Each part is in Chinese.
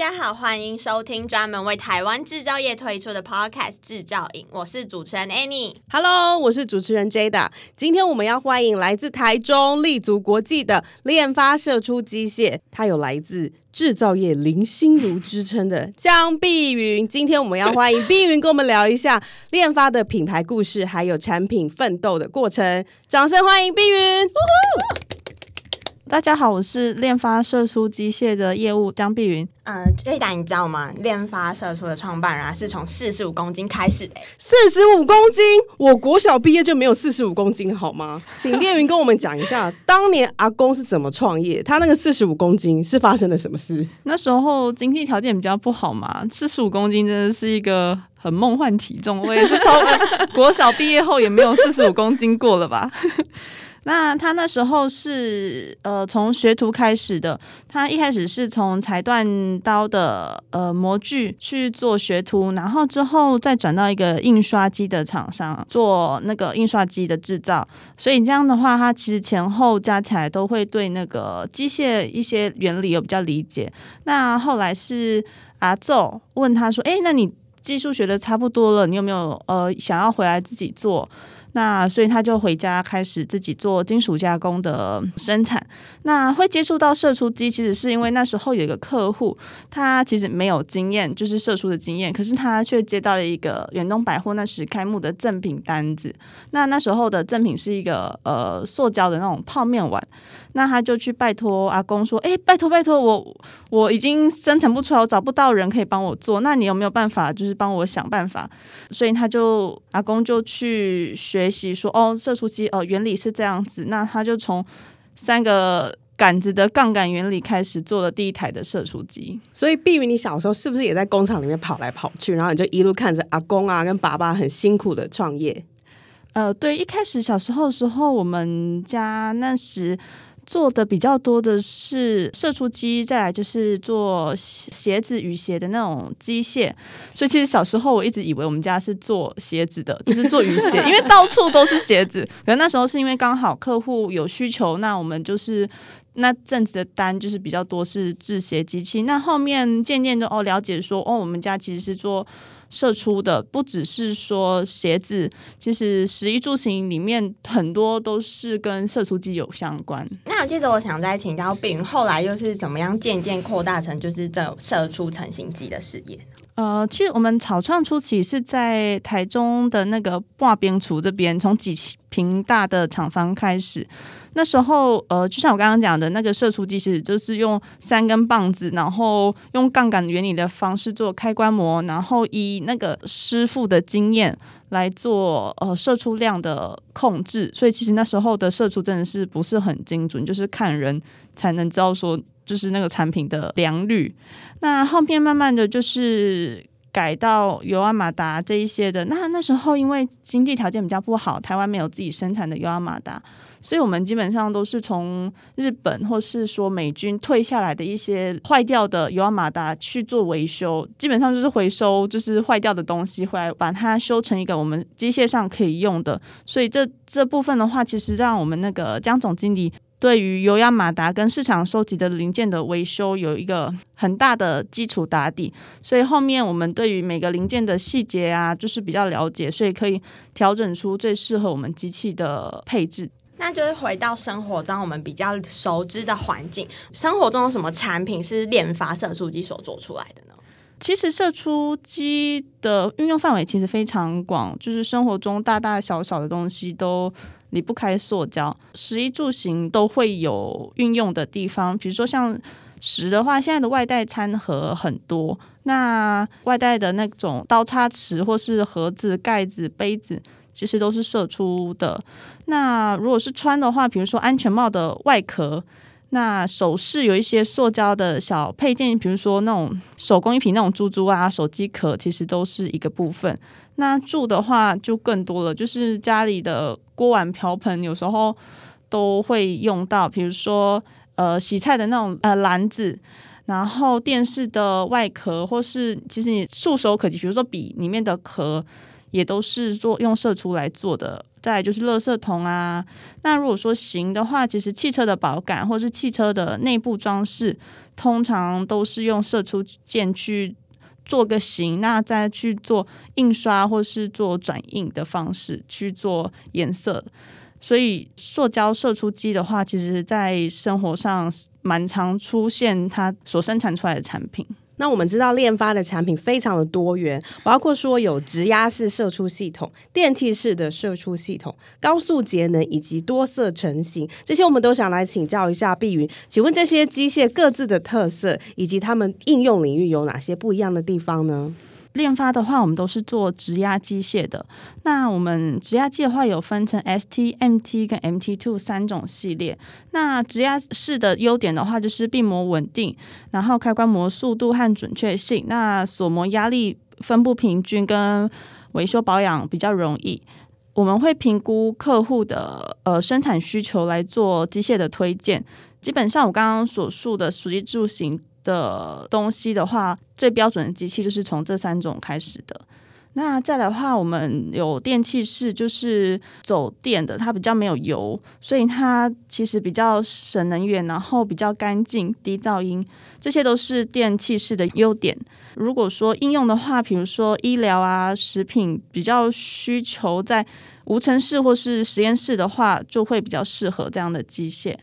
家好，欢迎收听专门为台湾制造业推出的 Podcast《制造营》，我是主持人 Annie。Hello，我是主持人 Jada。今天我们要欢迎来自台中、立足国际的链发射出机械，它有来自制造业林心如之称的江碧云。今天我们要欢迎碧云跟我们聊一下链发的品牌故事，还有产品奋斗的过程。掌声欢迎碧云！大家好，我是练发射出机械的业务江碧云。嗯，Jada，你知道吗？练发射出的创办人啊，是从四十五公斤开始的。四十五公斤，我国小毕业就没有四十五公斤，好吗？请丽云跟我们讲一下，当年阿公是怎么创业？他那个四十五公斤是发生了什么事？那时候经济条件比较不好嘛，四十五公斤真的是一个很梦幻体重。我也是从国小毕业后也没有四十五公斤过了吧。那他那时候是呃从学徒开始的，他一开始是从裁断刀的呃模具去做学徒，然后之后再转到一个印刷机的厂商做那个印刷机的制造，所以这样的话，他其实前后加起来都会对那个机械一些原理有比较理解。那后来是阿祖问他说：“哎，那你技术学的差不多了，你有没有呃想要回来自己做？”那所以他就回家开始自己做金属加工的生产。那会接触到射出机，其实是因为那时候有一个客户，他其实没有经验，就是射出的经验，可是他却接到了一个远东百货那时开幕的赠品单子。那那时候的赠品是一个呃塑胶的那种泡面碗。那他就去拜托阿公说：“哎，拜托拜托，我我已经生产不出来，我找不到人可以帮我做。那你有没有办法，就是帮我想办法？”所以他就阿公就去学习说：“哦，射出机哦，原理是这样子。”那他就从三个杆子的杠杆原理开始做了第一台的射出机。所以碧云，你小时候是不是也在工厂里面跑来跑去，然后你就一路看着阿公啊跟爸爸很辛苦的创业？呃，对，一开始小时候的时候，我们家那时。做的比较多的是射出机，再来就是做鞋子、雨鞋的那种机械。所以其实小时候我一直以为我们家是做鞋子的，就是做雨鞋，因为到处都是鞋子。可能那时候是因为刚好客户有需求，那我们就是那阵子的单就是比较多是制鞋机器。那后面渐渐的哦了解说哦，我们家其实是做。射出的不只是说鞋子，其实食衣住行里面很多都是跟射出机有相关。那我接着我想再请教碧云，后来又是怎么样渐渐扩大成就是这射出成型机的事业？呃，其实我们草创初期是在台中的那个挂边厨这边，从几平大的厂房开始。那时候，呃，就像我刚刚讲的那个射出机，其实就是用三根棒子，然后用杠杆原理的方式做开关模，然后以那个师傅的经验来做呃射出量的控制。所以其实那时候的射出真的是不是很精准，就是看人才能知道说就是那个产品的良率。那后面慢慢的就是改到油压马达这一些的。那那时候因为经济条件比较不好，台湾没有自己生产的油压马达。所以，我们基本上都是从日本或是说美军退下来的一些坏掉的油压马达去做维修，基本上就是回收，就是坏掉的东西回来把它修成一个我们机械上可以用的。所以这这部分的话，其实让我们那个江总经理对于油压马达跟市场收集的零件的维修有一个很大的基础打底。所以后面我们对于每个零件的细节啊，就是比较了解，所以可以调整出最适合我们机器的配置。那就是回到生活中，我们比较熟知的环境。生活中有什么产品是链发射出机所做出来的呢？其实射出机的运用范围其实非常广，就是生活中大大小小的东西都离不开塑胶，食衣住行都会有运用的地方。比如说像食的话，现在的外带餐盒很多，那外带的那种刀叉匙或是盒子、盖子、杯子。其实都是射出的。那如果是穿的话，比如说安全帽的外壳，那首饰有一些塑胶的小配件，比如说那种手工艺品那种珠珠啊、手机壳，其实都是一个部分。那住的话就更多了，就是家里的锅碗瓢盆，有时候都会用到，比如说呃洗菜的那种呃篮子，然后电视的外壳，或是其实你触手可及，比如说笔里面的壳，也都是做用射出来做的。再就是垃圾桶啊，那如果说型的话，其实汽车的保杆或是汽车的内部装饰，通常都是用射出件去做个型，那再去做印刷或是做转印的方式去做颜色。所以塑胶射出机的话，其实在生活上蛮常出现它所生产出来的产品。那我们知道链发的产品非常的多元，包括说有直压式射出系统、电气式的射出系统、高速节能以及多色成型，这些我们都想来请教一下碧云。请问这些机械各自的特色以及它们应用领域有哪些不一样的地方呢？链发的话，我们都是做直压机械的。那我们直压机的话，有分成 ST、MT 跟 MT Two 三种系列。那直压式的优点的话，就是闭膜稳定，然后开关膜速度和准确性，那锁膜压力分布平均，跟维修保养比较容易。我们会评估客户的呃生产需求来做机械的推荐。基本上，我刚刚所述的属于住行。的东西的话，最标准的机器就是从这三种开始的。那再来的话，我们有电气式，就是走电的，它比较没有油，所以它其实比较省能源，然后比较干净、低噪音，这些都是电气式的优点。如果说应用的话，比如说医疗啊、食品比较需求在无尘室或是实验室的话，就会比较适合这样的机械。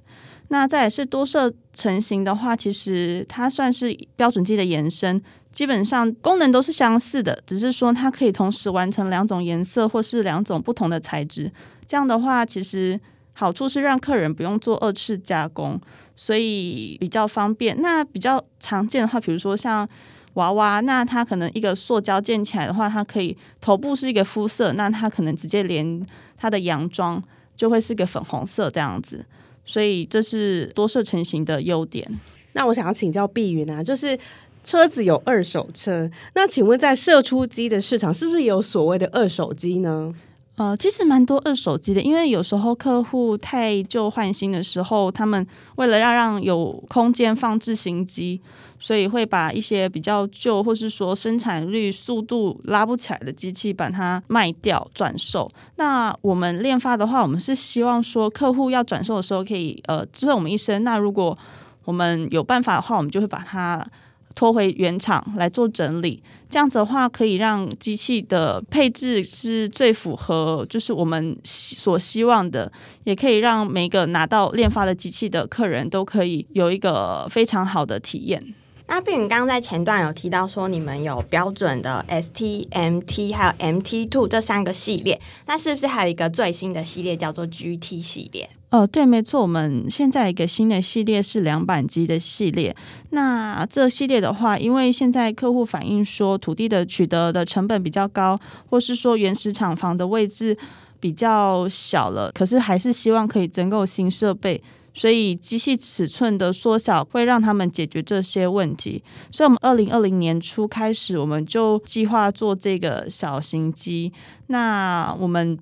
那再来是多色成型的话，其实它算是标准机的延伸，基本上功能都是相似的，只是说它可以同时完成两种颜色或是两种不同的材质。这样的话，其实好处是让客人不用做二次加工，所以比较方便。那比较常见的话，比如说像娃娃，那它可能一个塑胶建起来的话，它可以头部是一个肤色，那它可能直接连它的洋装就会是个粉红色这样子。所以这是多色成型的优点。那我想要请教碧云啊，就是车子有二手车，那请问在射出机的市场是不是也有所谓的二手机呢？呃，其实蛮多二手机的，因为有时候客户太旧换新的时候，他们为了要让有空间放置新机，所以会把一些比较旧或是说生产率速度拉不起来的机器把它卖掉转售。那我们链发的话，我们是希望说客户要转售的时候可以呃知会我们一声。那如果我们有办法的话，我们就会把它。拖回原厂来做整理，这样子的话可以让机器的配置是最符合，就是我们所希望的，也可以让每个拿到练发的机器的客人都可以有一个非常好的体验。那碧云刚在前段有提到说，你们有标准的 ST、MT 还有 MT Two 这三个系列，那是不是还有一个最新的系列叫做 GT 系列？呃，对，没错，我们现在一个新的系列是两板机的系列。那这系列的话，因为现在客户反映说土地的取得的成本比较高，或是说原始厂房的位置比较小了，可是还是希望可以增购新设备，所以机器尺寸的缩小会让他们解决这些问题。所以，我们二零二零年初开始，我们就计划做这个小型机。那我们。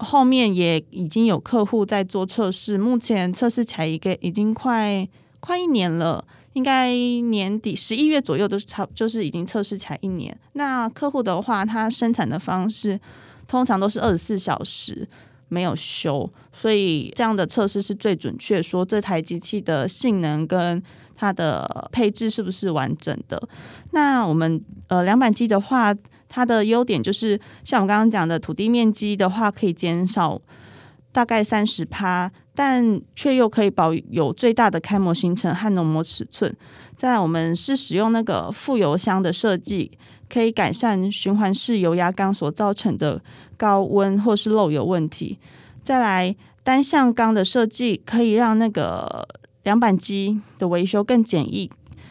后面也已经有客户在做测试，目前测试起来一个已经快快一年了，应该年底十一月左右都是差，就是已经测试起来一年。那客户的话，他生产的方式通常都是二十四小时没有修，所以这样的测试是最准确，说这台机器的性能跟它的配置是不是完整的。那我们呃两板机的话。它的优点就是，像我刚刚讲的，土地面积的话可以减少大概三十趴，但却又可以保有最大的开模行程和浓模尺寸。再来，我们是使用那个副油箱的设计，可以改善循环式油压缸所造成的高温或是漏油问题。再来，单向缸的设计可以让那个两板机的维修更简易。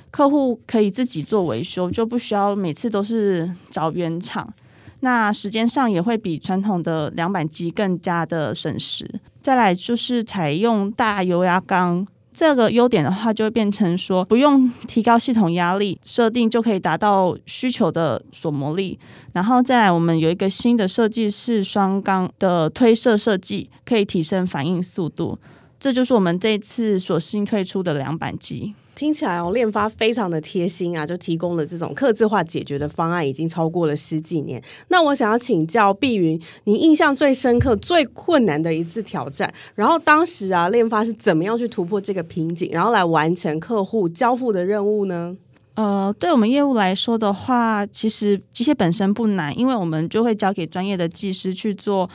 客户可以自己做维修，就不需要每次都是找原厂。那时间上也会比传统的两板机更加的省时。再来就是采用大油压缸，这个优点的话，就会变成说不用提高系统压力，设定就可以达到需求的锁模力。然后再来，我们有一个新的设计是双缸的推射设计，可以提升反应速度。这就是我们这次所新推出的两板机。听起来哦，链发非常的贴心啊，就提供了这种客制化解决的方案，已经超过了十几年。那我想要请教碧云，你印象最深刻、最困难的一次挑战，然后当时啊，链发是怎么样去突破这个瓶颈，然后来完成客户交付的任务呢？呃，对我们业务来说的话，其实机械本身不难，因为我们就会交给专业的技师去做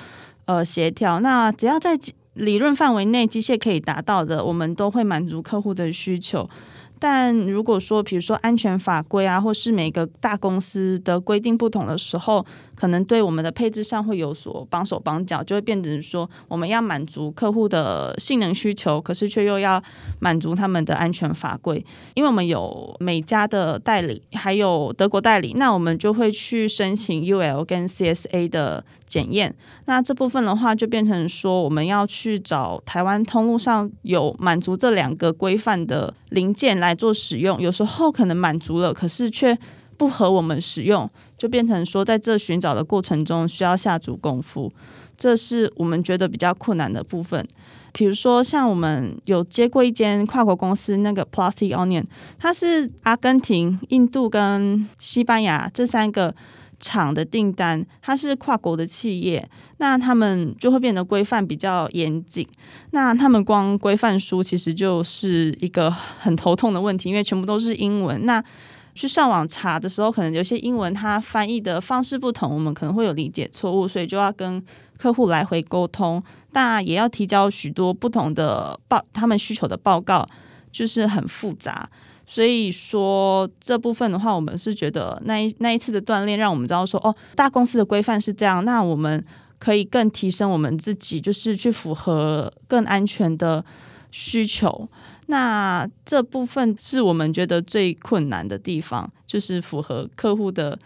呃协调。那只要在理论范围内，机械可以达到的，我们都会满足客户的需求。但如果说，比如说安全法规啊，或是每个大公司的规定不同的时候，可能对我们的配置上会有所帮手帮脚，就会变成说我们要满足客户的性能需求，可是却又要满足他们的安全法规。因为我们有美加的代理，还有德国代理，那我们就会去申请 UL 跟 CSA 的检验。那这部分的话，就变成说我们要去找台湾通路上有满足这两个规范的零件。来做使用，有时候可能满足了，可是却不合我们使用，就变成说在这寻找的过程中需要下足功夫，这是我们觉得比较困难的部分。比如说，像我们有接过一间跨国公司，那个 Plastic Onion，它是阿根廷、印度跟西班牙这三个。厂的订单，它是跨国的企业，那他们就会变得规范比较严谨。那他们光规范书其实就是一个很头痛的问题，因为全部都是英文。那去上网查的时候，可能有些英文它翻译的方式不同，我们可能会有理解错误，所以就要跟客户来回沟通。那也要提交许多不同的报他们需求的报告，就是很复杂。所以说这部分的话，我们是觉得那一那一次的锻炼，让我们知道说，哦，大公司的规范是这样，那我们可以更提升我们自己，就是去符合更安全的需求。那这部分是我们觉得最困难的地方，就是符合客户的。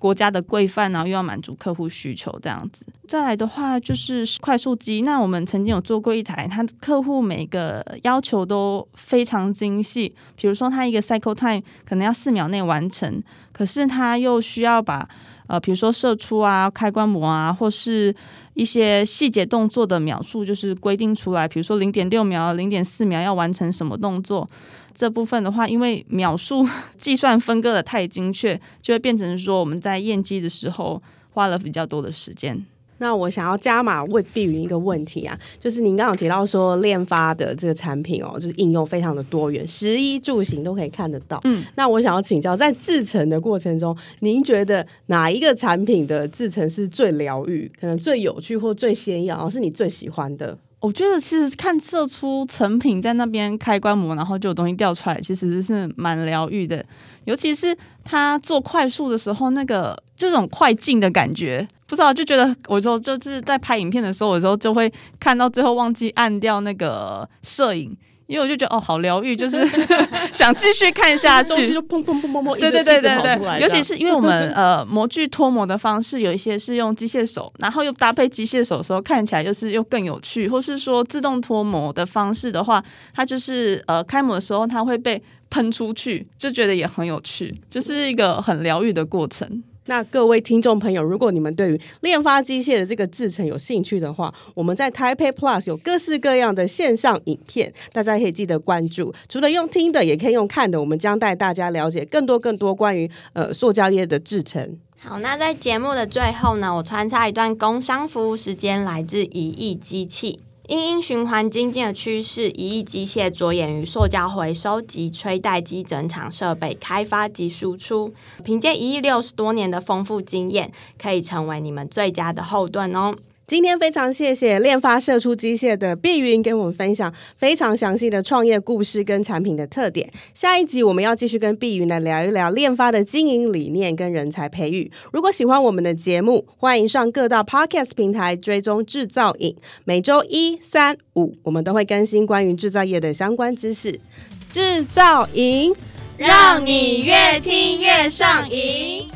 国家的规范，然后又要满足客户需求，这样子。再来的话就是快速机，那我们曾经有做过一台，他客户每个要求都非常精细，比如说他一个 cycle time 可能要四秒内完成，可是他又需要把呃，比如说射出啊、开关膜啊，或是一些细节动作的秒数，就是规定出来，比如说零点六秒、零点四秒要完成什么动作。这部分的话，因为秒数 计算分割的太精确，就会变成说我们在验机的时候花了比较多的时间。那我想要加码问碧云一个问题啊，就是您刚刚有提到说链发的这个产品哦，就是应用非常的多元，食衣住行都可以看得到。嗯，那我想要请教，在制成的过程中，您觉得哪一个产品的制成是最疗愈，可能最有趣或最鲜艳，然后是你最喜欢的？我觉得其实看射出成品在那边开关模，然后就有东西掉出来，其实是蛮疗愈的。尤其是它做快速的时候，那个这种快进的感觉，不知道就觉得我说就是在拍影片的时候，有时候就会看到最后忘记按掉那个摄影。因为我就觉得哦，好疗愈，就是想继续看下去。就砰砰砰砰砰，对对对对对。尤其是因为我们呃模具脱模的方式，有一些是用机械手，然后又搭配机械手的时候，看起来就是又更有趣。或是说自动脱模的方式的话，它就是呃开模的时候，它会被喷出去，就觉得也很有趣，就是一个很疗愈的过程。那各位听众朋友，如果你们对于链发机械的这个制程有兴趣的话，我们在 Taipei Plus 有各式各样的线上影片，大家可以记得关注。除了用听的，也可以用看的，我们将带大家了解更多更多关于呃塑胶业的制程。好，那在节目的最后呢，我穿插一段工商服务时间，来自一亿机器。因应循环经济的趋势，一亿机械着眼于塑胶回收及吹袋机整厂设备开发及输出。凭借一亿六十多年的丰富经验，可以成为你们最佳的后盾哦。今天非常谢谢链发射出机械的碧云给我们分享非常详细的创业故事跟产品的特点。下一集我们要继续跟碧云来聊一聊链发的经营理念跟人才培育。如果喜欢我们的节目，欢迎上各大 Podcast 平台追踪制造瘾。每周一、三、五我们都会更新关于制造业的相关知识。制造瘾，让你越听越上瘾。